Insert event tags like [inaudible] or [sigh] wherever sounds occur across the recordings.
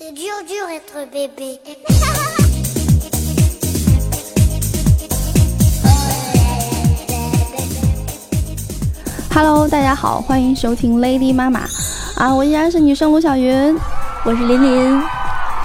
C'est dur dur être bébé. Hello，大家好，欢迎收听 Lady 妈妈啊，我依然是女生卢小云，我是琳琳。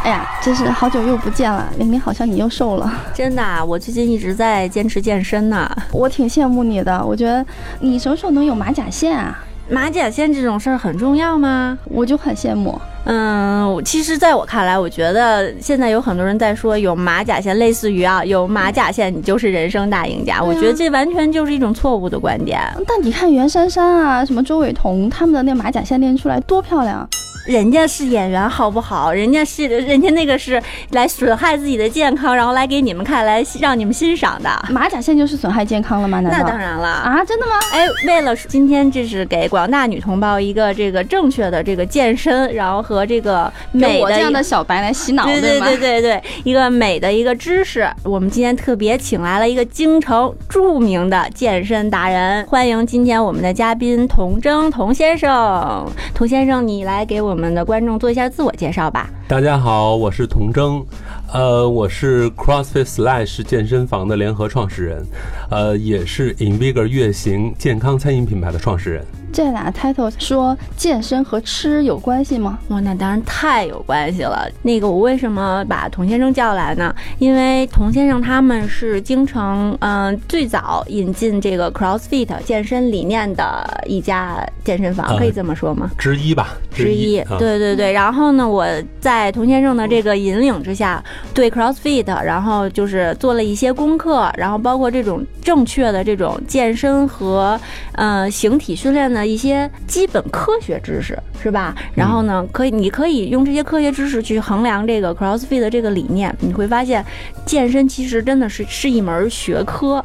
哎呀，真是好久又不见了，玲玲好像你又瘦了，真的啊，我最近一直在坚持健身呢。我挺羡慕你的，我觉得你什么时候能有马甲线啊？马甲线这种事儿很重要吗？我就很羡慕。嗯，其实在我看来，我觉得现在有很多人在说有马甲线，类似于啊，有马甲线你就是人生大赢家。我觉得这完全就是一种错误的观点。但你看袁姗姗啊，什么周韦彤他们的那马甲线练出来多漂亮。人家是演员，好不好？人家是人家那个是来损害自己的健康，然后来给你们看，来让你们欣赏的。马甲线就是损害健康了吗？那当然了啊！真的吗？哎，为了今天这是给广大女同胞一个这个正确的这个健身，然后和这个美的这样的小白来洗脑，对对对对对，一个美的一个知识。我们今天特别请来了一个京城著名的健身达人，欢迎今天我们的嘉宾童征童先生。童先生，你来给我。我们的观众做一下自我介绍吧。大家好，我是童峥，呃，我是 CrossFit Slash 健身房的联合创始人，呃，也是 Invigor 月行健康餐饮品牌的创始人。这俩 title 说健身和吃有关系吗？哇，那当然太有关系了。那个我为什么把童先生叫来呢？因为童先生他们是京城嗯最早引进这个 CrossFit 健身理念的一家健身房，可以这么说吗？之一吧，之一。对对对。然后呢，我在童先生的这个引领之下，对 CrossFit，然后就是做了一些功课，然后包括这种正确的这种健身和呃形体训练的。一些基本科学知识是吧？然后呢，可以你可以用这些科学知识去衡量这个 CrossFit 的这个理念，你会发现健身其实真的是是一门学科。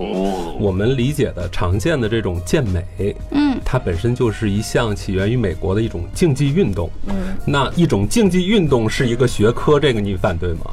我们理解的常见的这种健美，嗯，它本身就是一项起源于美国的一种竞技运动。嗯，那一种竞技运动是一个学科，这个你反对吗？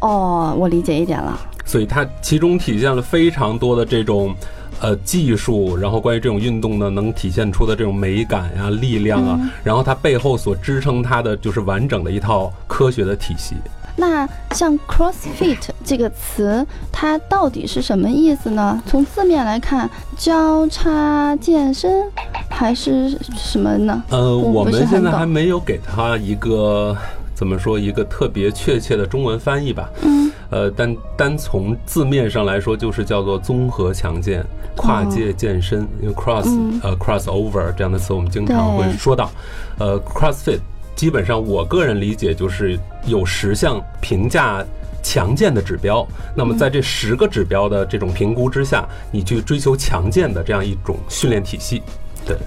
哦，我理解一点了。所以它其中体现了非常多的这种。呃，技术，然后关于这种运动呢，能体现出的这种美感呀、力量啊，然后它背后所支撑它的就是完整的一套科学的体系。那像 CrossFit 这个词，它到底是什么意思呢？从字面来看，交叉健身还是什么呢？呃，我们现在还没有给它一个。怎么说一个特别确切的中文翻译吧？嗯，呃，单单从字面上来说，就是叫做综合强健、跨界健身。因为 cross 呃 cross over 这样的词，我们经常会说到。呃，CrossFit 基本上我个人理解就是有十项评价强健的指标。那么在这十个指标的这种评估之下，你去追求强健的这样一种训练体系。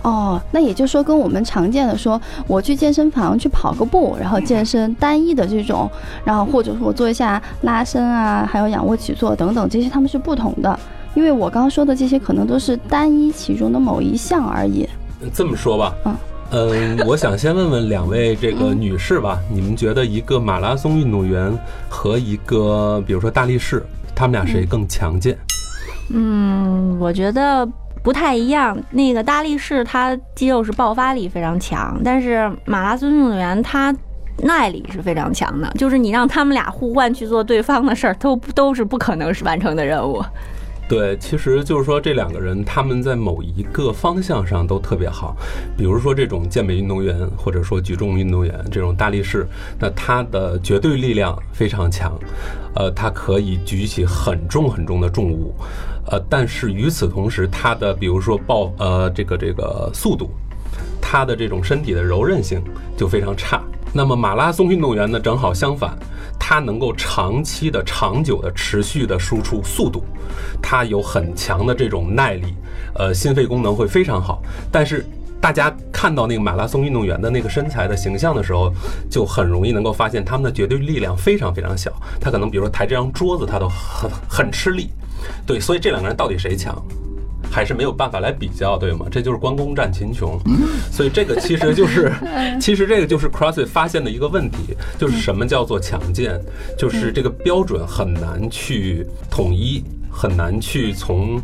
哦，那也就是说，跟我们常见的说，我去健身房去跑个步，然后健身单一的这种，然后或者说我做一下拉伸啊，还有仰卧起坐等等，这些他们是不同的。因为我刚刚说的这些可能都是单一其中的某一项而已。这么说吧，嗯嗯，我想先问问两位这个女士吧，你们觉得一个马拉松运动员和一个比如说大力士，他们俩谁更强健？嗯，我觉得。不太一样，那个大力士他肌肉是爆发力非常强，但是马拉松运动员他耐力是非常强的，就是你让他们俩互换去做对方的事儿，都都是不可能是完成的任务。对，其实就是说这两个人他们在某一个方向上都特别好，比如说这种健美运动员或者说举重运动员这种大力士，那他的绝对力量非常强，呃，他可以举起很重很重的重物。呃，但是与此同时，他的比如说爆呃这个这个速度，他的这种身体的柔韧性就非常差。那么马拉松运动员呢，正好相反，他能够长期的、长久的、持续的输出速度，他有很强的这种耐力，呃，心肺功能会非常好。但是大家看到那个马拉松运动员的那个身材的形象的时候，就很容易能够发现他们的绝对力量非常非常小。他可能比如说抬这张桌子，他都很很吃力。对，所以这两个人到底谁强，还是没有办法来比较，对吗？这就是关公战秦琼。所以这个其实就是，[laughs] [laughs] 其实这个就是 CrossFit 发现的一个问题，就是什么叫做强健，就是这个标准很难去统一，很难去从。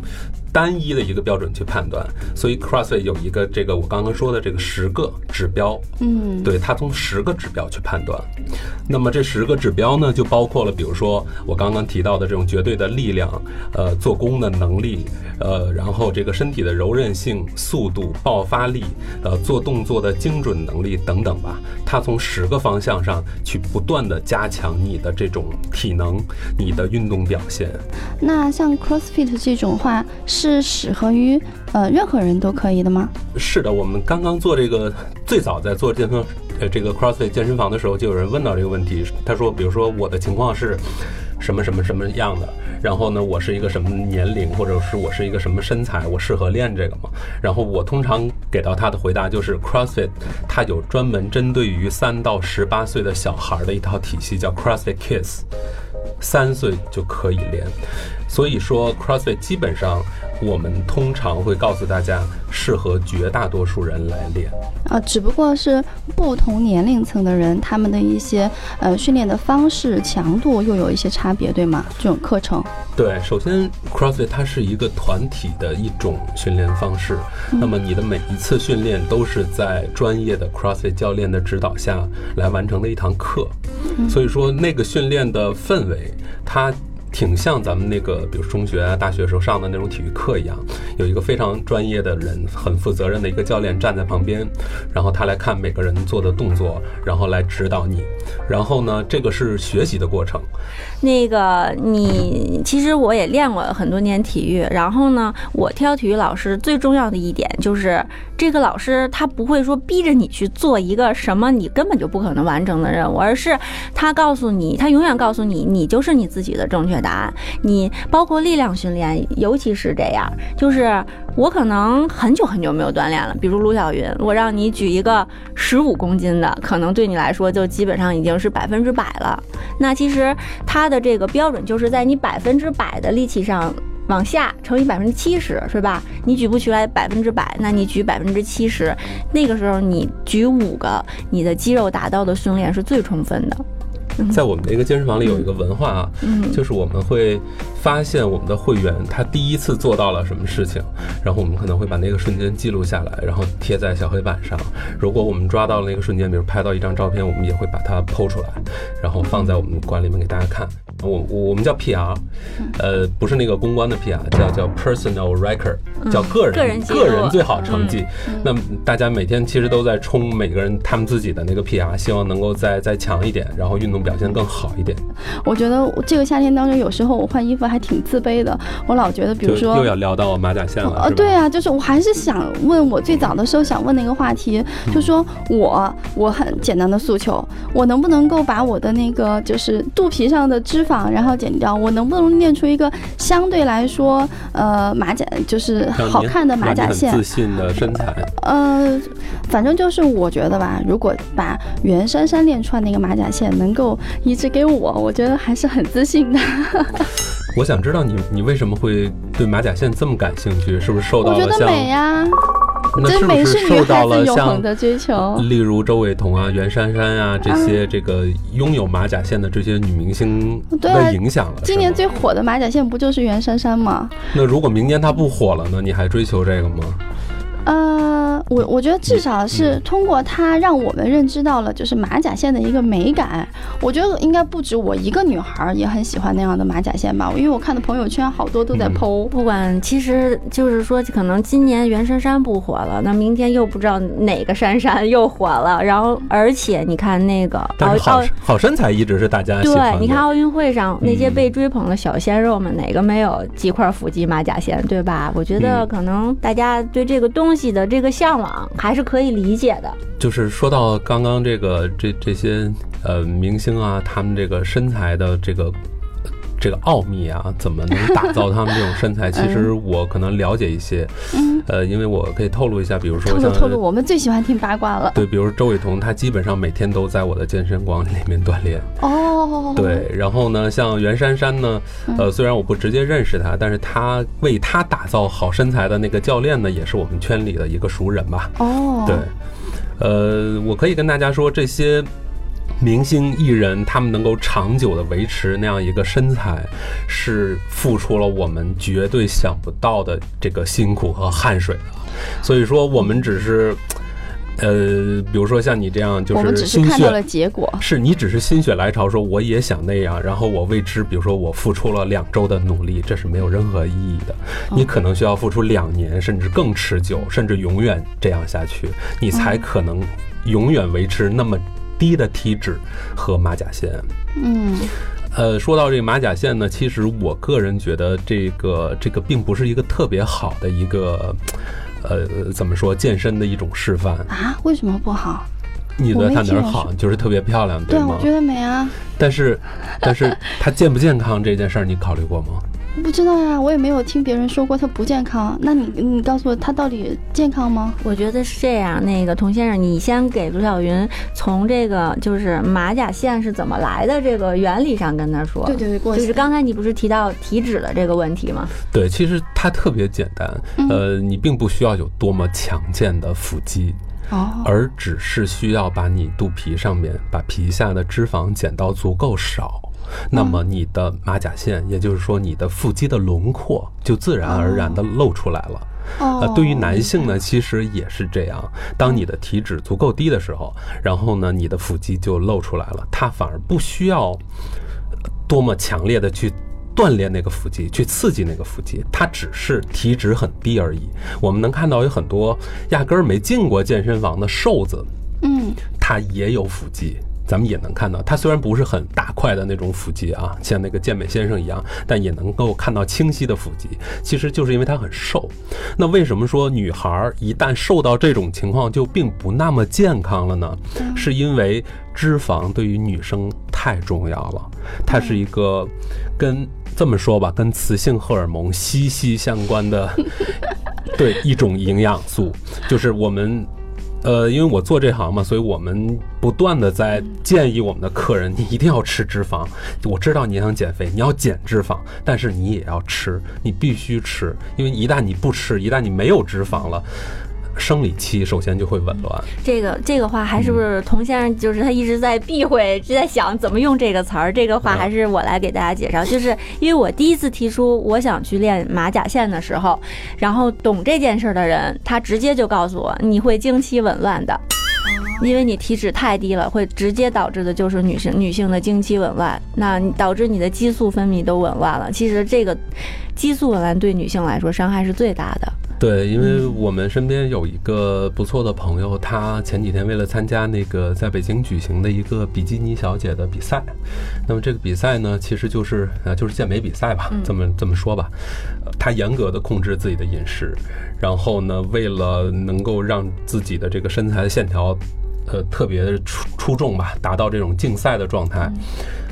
单一的一个标准去判断，所以 CrossFit 有一个这个我刚刚说的这个十个指标，嗯，对，它从十个指标去判断，那么这十个指标呢，就包括了，比如说我刚刚提到的这种绝对的力量，呃，做工的能力，呃，然后这个身体的柔韧性、速度、爆发力，呃，做动作的精准能力等等吧。它从十个方向上去不断的加强你的这种体能、你的运动表现。那像 CrossFit 这种话是是适合于呃任何人都可以的吗？是的，我们刚刚做这个，最早在做健身。呃，这个 CrossFit 健身房的时候，就有人问到这个问题。他说，比如说我的情况是什么什么什么样的，然后呢，我是一个什么年龄，或者是我是一个什么身材，我适合练这个吗？然后我通常给到他的回答就是 CrossFit 它有专门针对于三到十八岁的小孩的一套体系，叫 CrossFit Kids，三岁就可以练。所以说，CrossFit 基本上我们通常会告诉大家，适合绝大多数人来练。啊，只不过是不同年龄层的人，他们的一些呃训练的方式、强度又有一些差别，对吗？这种课程。对，首先 CrossFit 它是一个团体的一种训练方式，那么你的每一次训练都是在专业的 CrossFit 教练的指导下来完成的一堂课，所以说那个训练的氛围，它。挺像咱们那个，比如中学啊、大学时候上的那种体育课一样，有一个非常专业的人，很负责任的一个教练站在旁边，然后他来看每个人做的动作，然后来指导你。然后呢，这个是学习的过程。那个你其实我也练过很多年体育，然后呢，我挑体育老师最重要的一点就是，这个老师他不会说逼着你去做一个什么你根本就不可能完成的任务，而是他告诉你，他永远告诉你，你就是你自己的正确。答案你包括力量训练，尤其是这样，就是我可能很久很久没有锻炼了。比如卢晓云，我让你举一个十五公斤的，可能对你来说就基本上已经是百分之百了。那其实它的这个标准就是在你百分之百的力气上往下乘以百分之七十，是吧？你举不起来百分之百，那你举百分之七十，那个时候你举五个，你的肌肉达到的训练是最充分的。在我们的一个健身房里有一个文化啊，就是我们会发现我们的会员他第一次做到了什么事情，然后我们可能会把那个瞬间记录下来，然后贴在小黑板上。如果我们抓到了那个瞬间，比如拍到一张照片，我们也会把它剖出来，然后放在我们馆里面给大家看。我我们叫 PR，呃，不是那个公关的 PR，叫叫 Personal Record，叫个人个人个人最好成绩。那大家每天其实都在冲每个人他们自己的那个 PR，希望能够再再强一点，然后运动表现更好一点。我觉得这个夏天当中，有时候我换衣服还挺自卑的。我老觉得，比如说又要聊到马甲线了，呃，对啊，就是我还是想问我最早的时候想问那个话题，就说我我很简单的诉求，我能不能够把我的那个就是肚皮上的脂肪，然后剪掉，我能不能练出一个相对来说，呃，马甲就是好看的马甲线，自信的身材。呃，反正就是我觉得吧，如果把袁姗姗练出来那个马甲线能够移植给我，我觉得还是很自信的。[laughs] 我想知道你你为什么会对马甲线这么感兴趣？是不是受到了像？我觉得美呀。那是不是受到了像，例如周韦彤啊、袁姗姗啊这些这个拥有马甲线的这些女明星的影响了？今年最火的马甲线不就是袁姗姗吗？那如果明年她不火了呢？你还追求这个吗？呃，我我觉得至少是通过它让我们认知到了，就是马甲线的一个美感。我觉得应该不止我一个女孩也很喜欢那样的马甲线吧，因为我看的朋友圈好多都在 PO。不管，其实就是说，可能今年袁姗姗不火了，那明天又不知道哪个姗姗 [laughs] 又火了。然后，而且你看那个奥好好身材一直是大家喜欢。对，你看奥运会上那些被追捧的小鲜肉们，哪个没有几块腹肌马甲线，对吧？我觉得可能大家对这个东西自己的这个向往还是可以理解的。就是说到刚刚这个这这些呃明星啊，他们这个身材的这个这个奥秘啊，怎么能打造他们这种身材？其实我可能了解一些，呃，因为我可以透露一下，比如说像透露，我们最喜欢听八卦了。对，比如周伟彤，她基本上每天都在我的健身馆里面锻炼。哦。对，然后呢，像袁姗姗呢，呃，虽然我不直接认识她，但是她为她打造好身材的那个教练呢，也是我们圈里的一个熟人吧。哦。对。呃，我可以跟大家说，这些明星艺人他们能够长久的维持那样一个身材，是付出了我们绝对想不到的这个辛苦和汗水的。所以说，我们只是呃，比如说像你这样，就我们只是心看到了血。结果。是你只是心血来潮说我也想那样，然后我为之，比如说我付出了两周的努力，这是没有任何意义的。你可能需要付出两年，甚至更持久，甚至永远这样下去，你才可能永远维持那么低的体脂和马甲线。嗯呃，说到这个马甲线呢，其实我个人觉得这个这个并不是一个特别好的一个，呃，怎么说健身的一种示范。啊，为什么不好？你觉得它哪儿好？就是特别漂亮，对啊，吗我？觉得美啊，但是，但是它健不健康这件事儿，你考虑过吗？不知道呀，我也没有听别人说过它不健康。那你你告诉我，它到底健康吗？我觉得是这样，那个童先生，你先给卢小云从这个就是马甲线是怎么来的这个原理上跟他说。对对对，过就是刚才你不是提到体脂的这个问题吗？对，其实它特别简单，嗯呃，你并不需要有多么强健的腹肌，哦，而只是需要把你肚皮上面把皮下的脂肪减到足够少。那么你的马甲线，也就是说你的腹肌的轮廓，就自然而然的露出来了。哦呃，对于男性呢，其实也是这样。当你的体脂足够低的时候，然后呢，你的腹肌就露出来了，它反而不需要多么强烈的去锻炼那个腹肌，去刺激那个腹肌，它只是体脂很低而已。我们能看到有很多压根儿没进过健身房的瘦子，嗯他也有腹肌。咱们也能看到，它虽然不是很大块的那种腹肌啊，像那个健美先生一样，但也能够看到清晰的腹肌。其实就是因为它很瘦。那为什么说女孩儿一旦瘦到这种情况就并不那么健康了呢？是因为脂肪对于女生太重要了，它是一个跟这么说吧，跟雌性荷尔蒙息息相关的 [laughs] 对一种营养素，就是我们。呃，因为我做这行嘛，所以我们不断的在建议我们的客人，你一定要吃脂肪。我知道你想减肥，你要减脂肪，但是你也要吃，你必须吃，因为一旦你不吃，一旦你没有脂肪了，生理期首先就会紊乱。这个这个话还是不是童先生就是他一直在避讳，一直在想怎么用这个词儿。这个话还是我来给大家介绍，就是因为我第一次提出我想去练马甲线的时候，然后懂这件事儿的人，他直接就告诉我你会经期紊乱的。因为你体脂太低了，会直接导致的就是女性女性的经期紊乱，那导致你的激素分泌都紊乱了。其实这个激素紊乱对女性来说伤害是最大的。对，因为我们身边有一个不错的朋友，他前几天为了参加那个在北京举行的一个比基尼小姐的比赛，那么这个比赛呢，其实就是呃就是健美比赛吧，这么这么说吧，呃他严格的控制自己的饮食，然后呢，为了能够让自己的这个身材的线条。呃，特别出出众吧，达到这种竞赛的状态，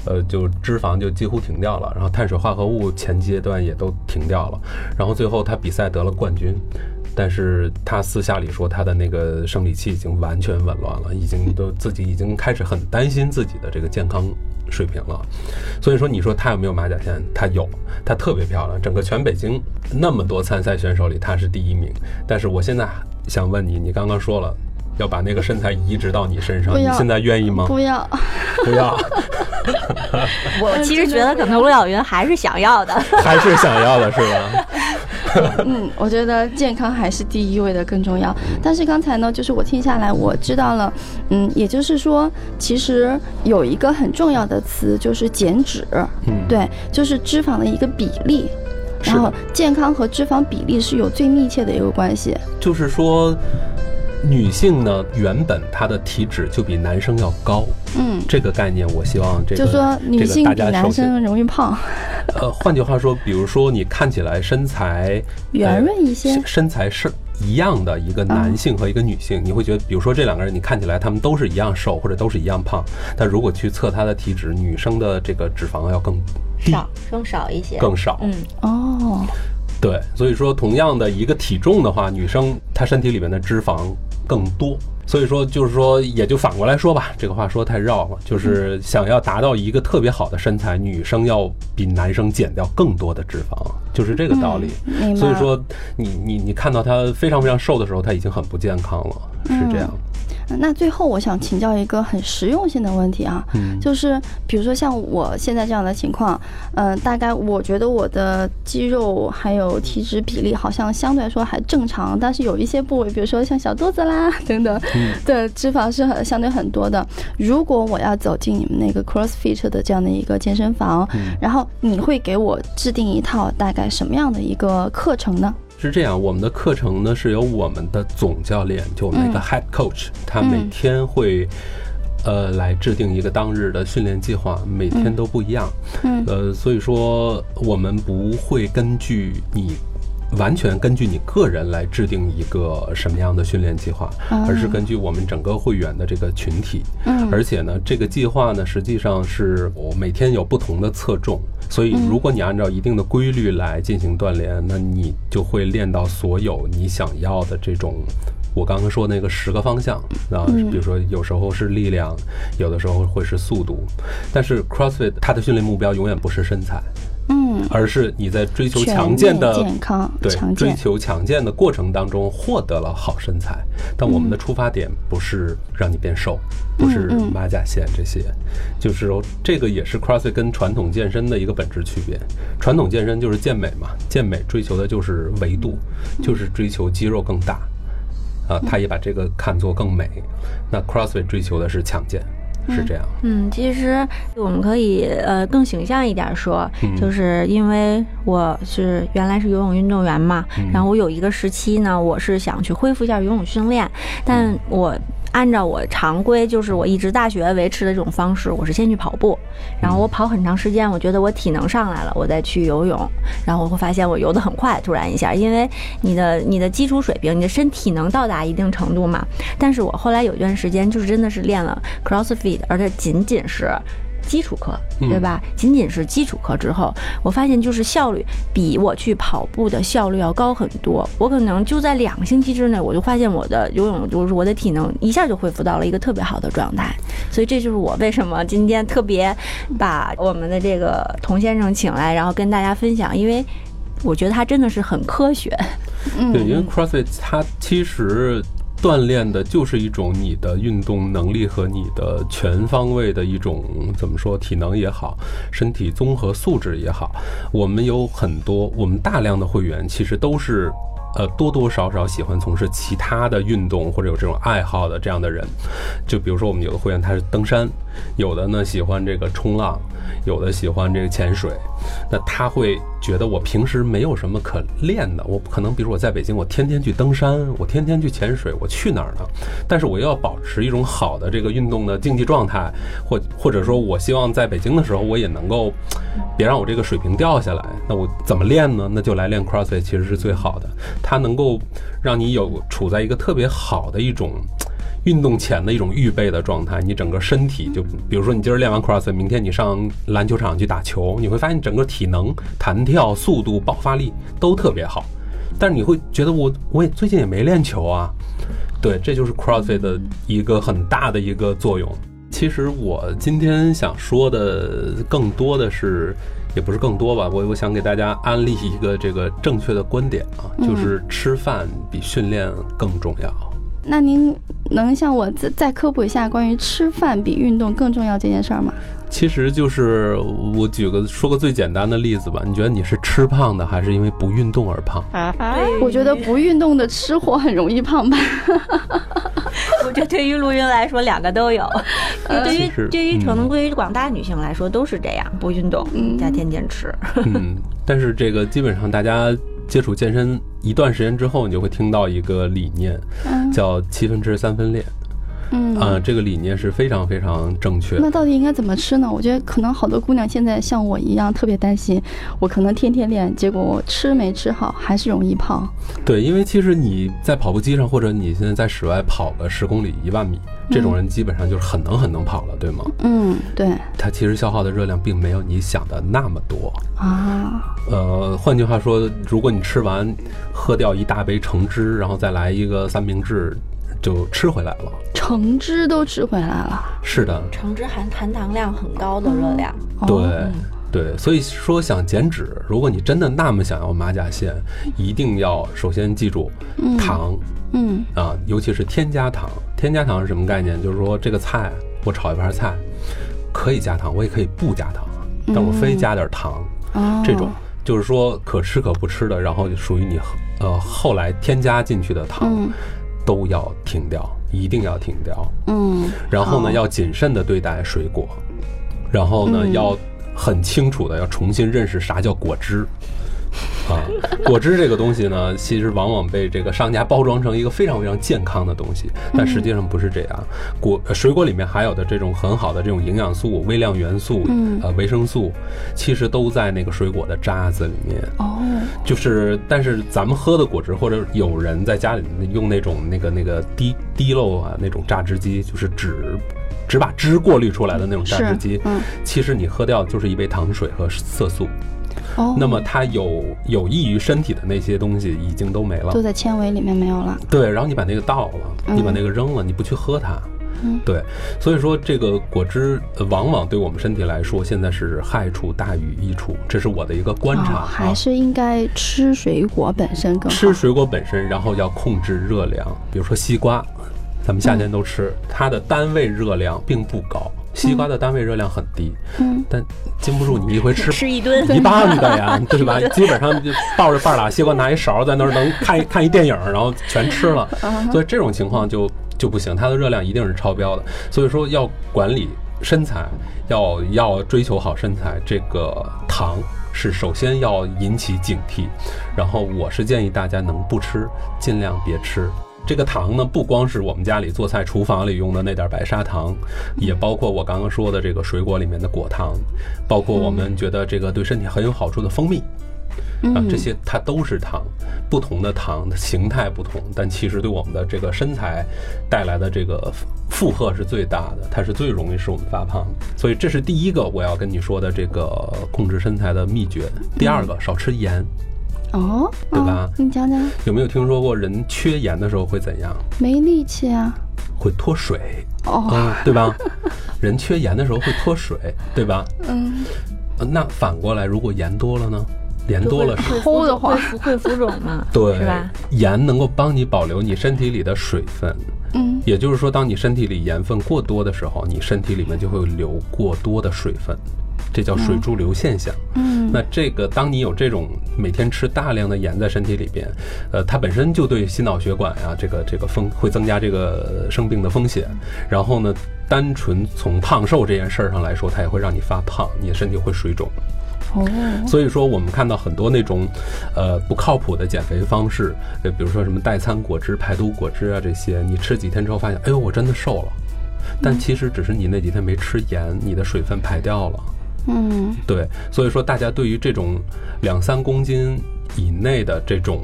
呃，就脂肪就几乎停掉了，然后碳水化合物前阶段也都停掉了，然后最后他比赛得了冠军，但是他私下里说他的那个生理期已经完全紊乱了，已经都自己已经开始很担心自己的这个健康水平了，所以说你说他有没有马甲线？他有，他特别漂亮，整个全北京那么多参赛选手里他是第一名，但是我现在想问你，你刚刚说了。要把那个身材移植到你身上，你现在愿意吗？不要，不要，[laughs] 我其实觉得可能陆小云还是想要的。[laughs] 还是想要的是吧？[laughs] 嗯，我觉得健康还是第一位的更重要。但是刚才呢，就是我听下来，我知道了，嗯，也就是说，其实有一个很重要的词就是减脂，嗯，对，就是脂肪的一个比例。然后健康和脂肪比例是有最密切的一个关系。就是说，女性呢原本她的体脂就比男生要高，嗯，这个概念我希望这个就说女性比男这个大家首先生容易胖，呃，换句话说，比如说你看起来身材圆润一些。呃身身材是一样的一个男性和一个女性，你会觉得，比如说这两个人，你看起来他们都是一样瘦或者都是一样胖，但如果去测他的体脂，女生的这个脂肪要更低少更少一些，更少，嗯，哦，对，所以说同样的一个体重的话，女生她身体里面的脂肪更多。所以说，就是说，也就反过来说吧，这个话说太绕了。就是想要达到一个特别好的身材，女生要比男生减掉更多的脂肪，就是这个道理。嗯。所以说，你你你看到她非常非常瘦的时候，她已经很不健康了，是这样。那最后我想请教一个很实用性的问题啊，嗯就是比如说像我现在这样的情况，嗯、大概我觉得我的肌肉还有体脂比例好像相对来说还正常，但是有一些部位，比如说像小肚子啦等等，对脂肪是很相对很多的。如果我要走进你们那个 CrossFit 的这样的一个健身房，然后你会给我制定一套大概什么样的一个课程呢？是这样，我们的课程呢是由我们的总教练，就我们那个嗯 head coach，、他每嗯天会。呃，来制定一个当日的训练计划，每天都不一样。嗯呃，所以说我们不会根据你完全根据你个人来制定一个什么样的训练计划，哦而是根据我们整个会员的这个群体。嗯。而且呢，这个计划呢，实际上是我每天有不同的侧重，所以如果你按照一定的规律来进行锻炼，那你就会练到所有你想要的这种。我刚刚说那个十个方向啊，嗯。比如说有时候是力量，有的时候会是速度，但是 CrossFit 它的训练目标永远不是身材，嗯，而是你在追求强健的健康对追求强健的过程当中获得了好身材，但我们的出发点不是让你变瘦，不是马甲线这些，就是说这个也是 CrossFit 跟传统健身的一个本质区别。传统健身就是健美嘛，健美追求的就是维度，就是追求肌肉更大，啊，他也把这个看作更美。那 CrossFit 追求的是强健，是这样。嗯，其实我们可以呃更形象一点说，嗯就是因为我是原来是游泳运动员嘛，嗯然后我有一个时期呢，我是想去恢复一下游泳训练，但我。按照我常规，就是我一直大学维持的这种方式，我是先去跑步，然后我跑很长时间，我觉得我体能上来了，我再去游泳，然后我会发现我游得很快，突然一下，因为你的你的基础水平，你的身体能到达一定程度嘛。但是我后来有一段时间，就是真的是练了 CrossFit，而且仅仅是。基础课，嗯对吧？仅仅是基础课之后，我发现就是效率比我去跑步的效率要高很多。我可能就在两个星期之内，我就发现我的游泳就是我的体能一下就恢复到了一个特别好的状态。所以这就是我为什么今天特别把我们的这个童先生请来，然后跟大家分享，因为我觉得他真的是很科学。嗯，对，因为 CrossFit 它其实锻炼的就是一种你的运动能力和你的全方位的一种怎么说，体能也好，身体综合素质也好。我们有很多，我们大量的会员其实都是。呃，多多少少喜欢从事其他的运动或者有这种爱好的这样的人，就比如说我们有的会员他是登山，有的呢喜欢这个冲浪，有的喜欢这个潜水，那他会觉得我平时没有什么可练的，我不可能，比如我在北京，我天天去登山，我天天去潜水，我去哪儿呢？但是我要保持一种好的这个运动的竞技状态，或或者说我希望在北京的时候，我也能够别让我这个水平掉下来。那我怎么练呢？那就来练 CrossFit，其实是最好的，它能够让你有处在一个特别好的一种。运动前的一种预备的状态，你整个身体就，比如说你今儿练完 CrossFit，明天你上篮球场去打球，你会发现你整个体能、弹跳、速度、爆发力都特别好。但是你会觉得我我也最近也没练球啊，对，这就是 CrossFit 的一个很大的一个作用。其实我今天想说的更多的是，也不是更多吧，我我想给大家安利一个这个正确的观点啊，就是吃饭比训练更重要。那您能向我再再科普一下关于吃饭比运动更重要这件事儿吗？其实就是我举个说个最简单的例子吧，你觉得你是吃胖的，还是因为不运动而胖？我觉得不运动的吃货很容易胖吧。[laughs] 我觉得对于陆云来说，两个都有。对于对于可嗯能对于广大女性来说都是这样，不运动加天天吃。[laughs] 嗯，但是这个基本上大家接触健身一段时间之后，你就会听到一个理念，嗯叫七分吃三分练。嗯啊、这个理念是非常非常正确的那。到底应该怎么吃呢？我觉得可能好多姑娘现在像我一样特别担心，我可能天天练，结果我吃没吃好，还是容易胖。对，因为其实你在跑步机上，或者你现在在室外跑个十公里、一万米，这种人基本上就是很能很能跑了，对吗？嗯，对它其实消耗的热量并没有你想的那么多。啊，呃，换句话说，如果你吃完喝掉一大杯橙汁，然后再来一个三明治，就吃回来了。橙汁都吃回来了。是的，橙汁含含糖量很高的热量，哦。对。对，所以说想减脂，如果你真的那么想要马甲线，一定要首先记住糖。嗯。啊，尤其是添加糖，添加糖是什么概念？就是说这个菜我炒一盘菜，可以加糖，我也可以不加糖，但我非加点糖，哦，这种。就是说可吃可不吃的，然后属于你呃后来添加进去的糖。嗯都要停掉，一定要停掉。嗯，然后呢，要谨慎的对待水果，然后呢，嗯要很清楚的要重新认识啥叫果汁。[laughs] 啊，果汁这个东西呢，其实往往被这个商家包装成一个非常非常健康的东西，但实际上不是这样。果呃水果里面含有的这种很好的这种营养素、微量元素、嗯呃维生素，其实都在那个水果的渣子里面。哦，就是，但是咱们喝的果汁，或者有人在家里用那种那个那个滴滴漏啊那种榨汁机，就是只只把汁过滤出来的那种榨汁机，嗯，其实你喝掉就是一杯糖水和色素。哦，那么它有有益于身体的那些东西已经都没了都。在纤维里面没有了。对，然后你把那个倒了，嗯你把那个扔了，你不去喝它。嗯对，所以说这个果汁呃往往对我们身体来说，现在是害处大于益处，这是我的一个观察。还是应该吃水果本身更好。吃水果本身，然后要控制热量，比如说西瓜，咱们夏天都吃，它的单位热量并不高，西瓜的单位热量很低，嗯，但禁不住你一回吃吃一顿，一棒的呀，[laughs] 对吧？基本上就抱着半拉西瓜，拿一勺在那儿能看一 [laughs] 看一电影，然后全吃了，所以这种情况就就不行，它的热量一定是超标的。所以说要管理身材，要要追求好身材，这个糖是首先要引起警惕。然后我是建议大家能不吃尽量别吃。这个糖呢，不光是我们家里做菜厨房里用的那点白砂糖，也包括我刚刚说的这个水果里面的果糖，包括我们觉得这个对身体很有好处的蜂蜜。啊，嗯这些它都是糖，不同的糖的形态不同，但其实对我们的这个身材带来的这个负荷是最大的，它是最容易使我们发胖的。所以这是第一个我要跟你说的这个控制身材的秘诀。第二个，少吃盐。哦，对吧哦你讲讲，有没有听说过人缺盐的时候会怎样？没力气啊。会脱水哦，啊，对吧？[laughs] 人缺盐的时候会脱水，对吧？嗯，呃那反过来，如果盐多了呢？盐多了是会齁的慌会浮会浮肿嘛？[laughs] 对是吧？盐能够帮你保留你身体里的水分，嗯，也就是说，当你身体里盐分过多的时候，你身体里面就会留过多的水分，这叫水驻留现象。嗯，那这个，当你有这种每天吃大量的盐在身体里边，呃，它本身就对心脑血管呀、这个这个风会增加这个生病的风险。然后呢，单纯从胖瘦这件事儿上来说，它也会让你发胖，你的身体会水肿。哦，所以说，我们看到很多那种，呃，不靠谱的减肥方式，呃，比如说什么代餐果汁、排毒果汁啊这些，你吃几天之后发现，哎呦，我真的瘦了，但其实只是你那几天没吃盐，你的水分排掉了。嗯，对，所以说大家对于这种两三公斤以内的这种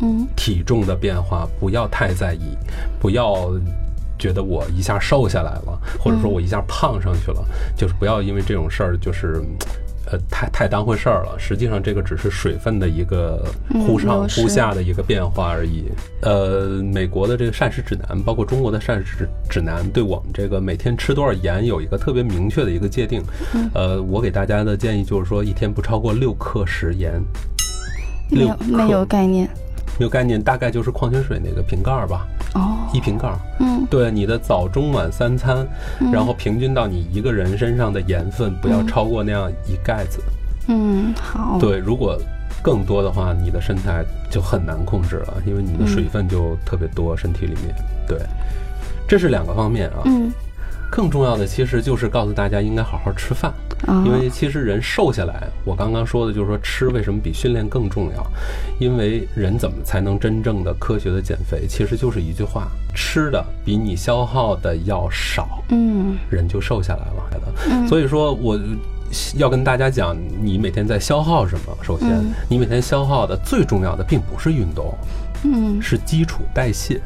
嗯，体重的变化，不要太在意，不要觉得我一下瘦下来了，或者说我一下胖上去了，就是不要因为这种事儿就是。呃，太太当回事儿了。实际上，这个只是水分的一个忽上忽下的一个变化而已。呃，美国的这个膳食指南，包括中国的膳食指指南，对我们这个每天吃多少盐有一个特别明确的一个界定。呃，我给大家的建议就是说，一天不超过六克食盐。没有没有概念。没有概念，大概就是矿泉水那个瓶盖儿吧，哦，一瓶盖儿。嗯，对你的早中晚三餐，然后平均到你一个人身上的盐分不要超过那样一盖子。嗯，好，，对，如果更多的话，你的身材就很难控制了，因为你的水分就特别多，身体里面。对，这是两个方面啊。嗯，更重要的其实就是告诉大家应该好好吃饭。啊，因为其实人瘦下来，我刚刚说的就是说吃为什么比训练更重要？因为人怎么才能真正的科学的减肥？其实就是一句话：吃的比你消耗的要少，嗯人就瘦下来了。嗯所以说我要跟大家讲，你每天在消耗什么？首先嗯，你每天消耗的最重要的并不是运动，嗯是基础代谢。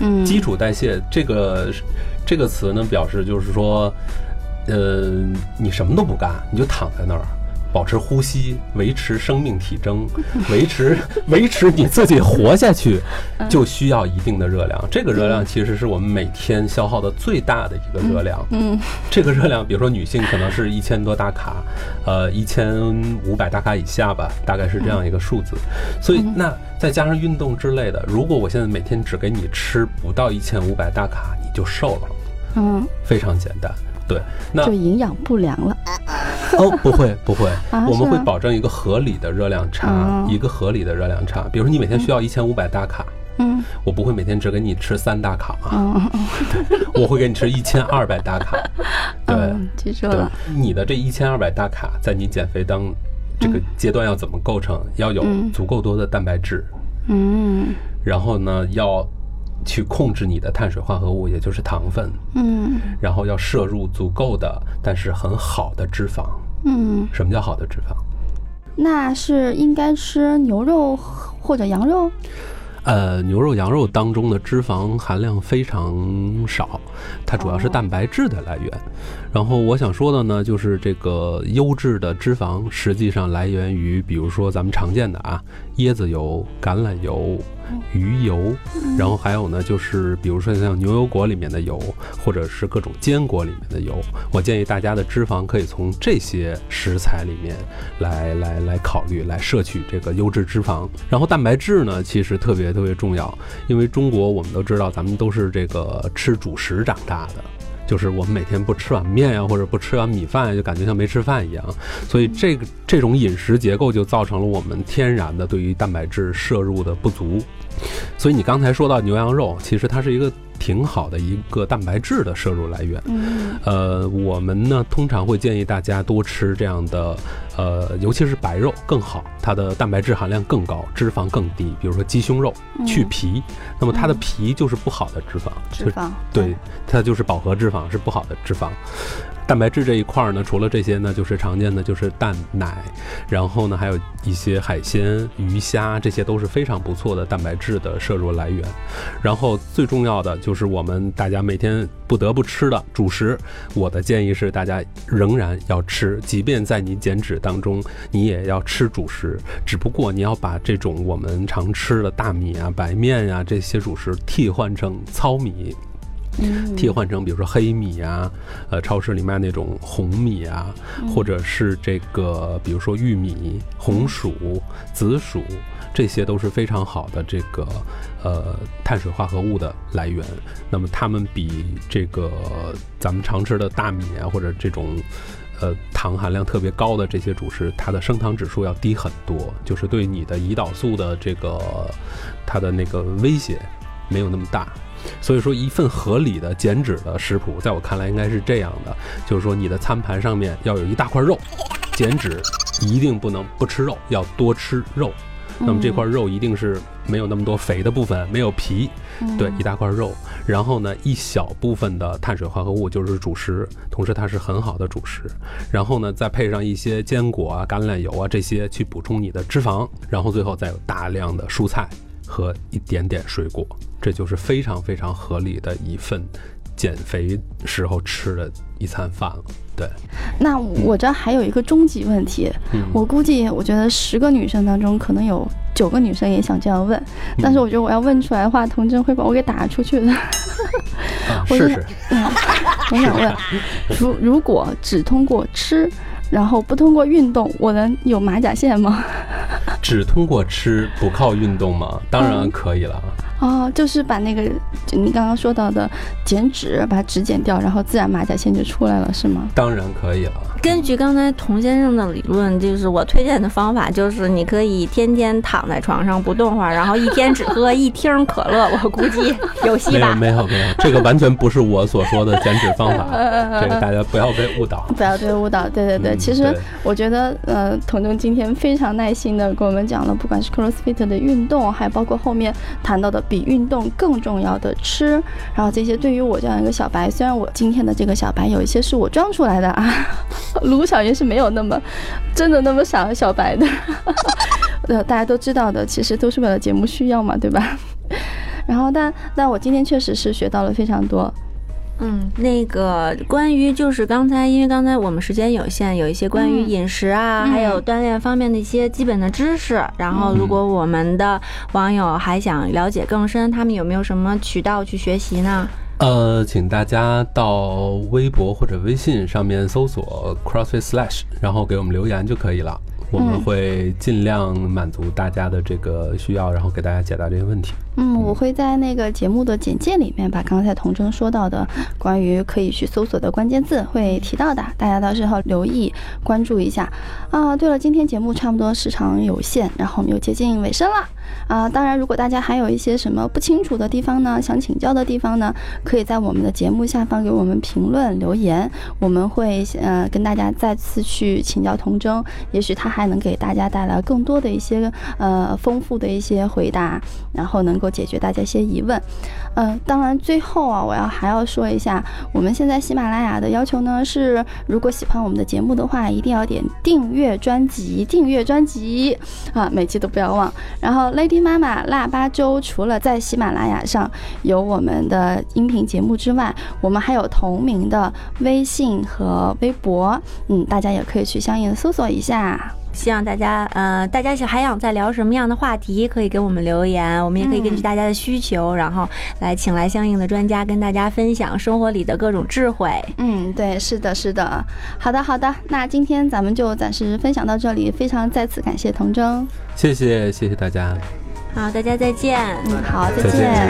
嗯，基础代谢这个这个词呢，表示就是说，呃，你什么都不干，你就躺在那儿，保持呼吸，维持生命体征，[laughs] 维持维持你自己活下去，就需要一定的热量。这个热量其实是我们每天消耗的最大的一个热量。嗯这个热量，比如说女性可能是一千多大卡，呃，一千五百大卡以下吧，大概是这样一个数字。所以那再加上运动之类的，如果我现在每天只给你吃不到一千五百大卡，你就瘦了，嗯，非常简单。对，那就营养不良了。哦，不会不会，[laughs] 啊我们会保证一个合理的热量差，哦。一个合理的热量差。比如说你每天需要一千五百大卡，嗯。我不会每天只给你吃三大卡。啊，[laughs] 我会给你吃一千二百大卡。[laughs] 对嗯，记住对了。，你的这一千二百大卡，在你减肥当这个阶段要怎么构成？要有嗯。足够多的蛋白质，嗯。然后呢，要去控制你的碳水化合物，也就是糖分，嗯然后要摄入足够的但是很好的脂肪。嗯，什么叫好的脂肪？那是应该吃牛肉或者羊肉。呃，牛肉、羊肉当中的脂肪含量非常少，它主要是哦蛋白质的来源。然后我想说的呢，就是这个优质的脂肪实际上来源于，比如说咱们常见的啊，椰子油、橄榄油、鱼油，然后还有呢，就是比如说像牛油果里面的油，或者是各种坚果里面的油。我建议大家的脂肪可以从这些食材里面来来来考虑，来摄取这个优质脂肪。然后蛋白质呢，其实特别特别重要，因为中国我们都知道，咱们都是这个吃主食长大的。就是我们每天不吃碗面呀、或者不吃碗米饭，就感觉像没吃饭一样。所以这个这种饮食结构就造成了我们天然的对于蛋白质摄入的不足。所以你刚才说到牛羊肉，其实它是一个挺好的一个蛋白质的摄入来源。嗯呃，我们呢通常会建议大家多吃这样的，呃，尤其是白肉更好，它的蛋白质含量更高，脂肪更低。比如说鸡胸肉，去皮，那么它的嗯皮就是不好的脂肪，脂肪。对，它就是饱和脂肪，是不好的脂肪。蛋白质这一块儿呢，除了这些呢，就是常见的就是蛋奶，然后呢还有一些海鲜、鱼虾，这些都是非常不错的蛋白质的摄入来源。然后最重要的就是我们大家每天不得不吃的主食，我的建议是大家仍然要吃，即便在你减脂当中，你也要吃主食，只不过你要把这种我们常吃的大米啊、白面呀、这些主食替换成糙米。嗯替换成比如说黑米啊，呃，超市里卖那种红米啊，或者是这个比如说玉米、红薯、紫薯，这些都是非常好的这个呃碳水化合物的来源。那么它们比这个咱们常吃的大米啊，或者这种呃糖含量特别高的这些主食，它的升糖指数要低很多，就是对你的胰岛素的这个它的那个威胁没有那么大。所以说，一份合理的减脂的食谱，在我看来应该是这样的，就是说你的餐盘上面要有一大块肉，减脂一定不能不吃肉，要多吃肉。那么这块肉一定是没有那么多肥的部分，没有皮，对，一大块肉。然后呢，一小部分的碳水化合物就是主食，同时它是很好的主食。然后呢，再配上一些坚果啊、橄榄油啊这些去补充你的脂肪，然后最后再有大量的蔬菜和一点点水果，这就是非常非常合理的一份减肥时候吃的一餐饭了。对，那我这还有一个终极问题，嗯我估计我觉得十个女生当中可能有九个女生也想这样问，但是我觉得我要问出来的话，童真会把我给打出去的。[laughs] 啊，我是。嗯，我想问，[laughs] 如如果只通过吃，然后不通过运动，我能有马甲线吗？只通过吃不靠运动吗？当然可以了。哦，就是把那个就你刚刚说到的减脂，把脂减掉，然后自然马甲线就出来了，是吗？当然可以了。根据刚才童先生的理论，就是我推荐的方法，就是你可以天天躺在床上不动会儿，然后一天只喝一听可乐，我估计 [laughs] 有戏没有吧。没有没有，这个完全不是我所说的减脂方法，[laughs] 这个大家不要被误导。不要被误导，对对对。嗯其实我觉得，呃，童总今天非常耐心的跟我们讲了，不管是 CrossFit 的运动，还包括后面谈到的比运动更重要的吃，然后这些对于我这样一个小白，虽然我今天的这个小白有一些是我装出来的啊，[laughs] 卢小云是没有那么真的那么傻小白的，[laughs] 呃，大家都知道的，其实都是为了节目需要嘛，对吧？[laughs] 然后但但我今天确实是学到了非常多。嗯，那个关于就是刚才，因为刚才我们时间有限，有一些关于嗯饮食啊，嗯还有锻炼方面的一些基本的知识。然后，如果我们的网友还想了解更深，他们有没有什么渠道去学习呢？呃，请大家到微博或者微信上面搜索 CrossFit Slash，然后给我们留言就可以了。我们嗯会尽量满足大家的这个需要，然后给大家解答这些问题。嗯，我会在那个节目的简介里面把刚才童真说到的关于可以去搜索的关键字会提到的，大家到时候留意关注一下。啊，对了，今天节目差不多时长有限，然后我们又接近尾声了。啊，当然，如果大家还有一些什么不清楚的地方呢，想请教的地方呢，可以在我们的节目下方给我们评论留言，我们会呃跟大家再次去请教童真，也许他还能给大家带来更多的一些呃丰富的一些回答，然后能够解决大家一些疑问。嗯、当然最后啊，我要还要说一下，我们现在喜马拉雅的要求呢是，如果喜欢我们的节目的话，一定要点订阅专辑，订阅专辑啊，每期都不要忘。然后 Lady 妈妈腊八粥除了在喜马拉雅上有我们的音频节目之外，我们还有同名的微信和微博，嗯，大家也可以去相应的搜索一下。希望大家，呃，大家想还想再聊什么样的话题，可以给我们留言，我们也可以根据大家的需求，然后来请来相应的专家跟大家分享生活里的各种智慧。嗯，对，是的，是的。好的，好的，那今天咱们就暂时分享到这里，非常再次感谢童真。谢谢，谢谢大家。好，大家再见。嗯，好，再再见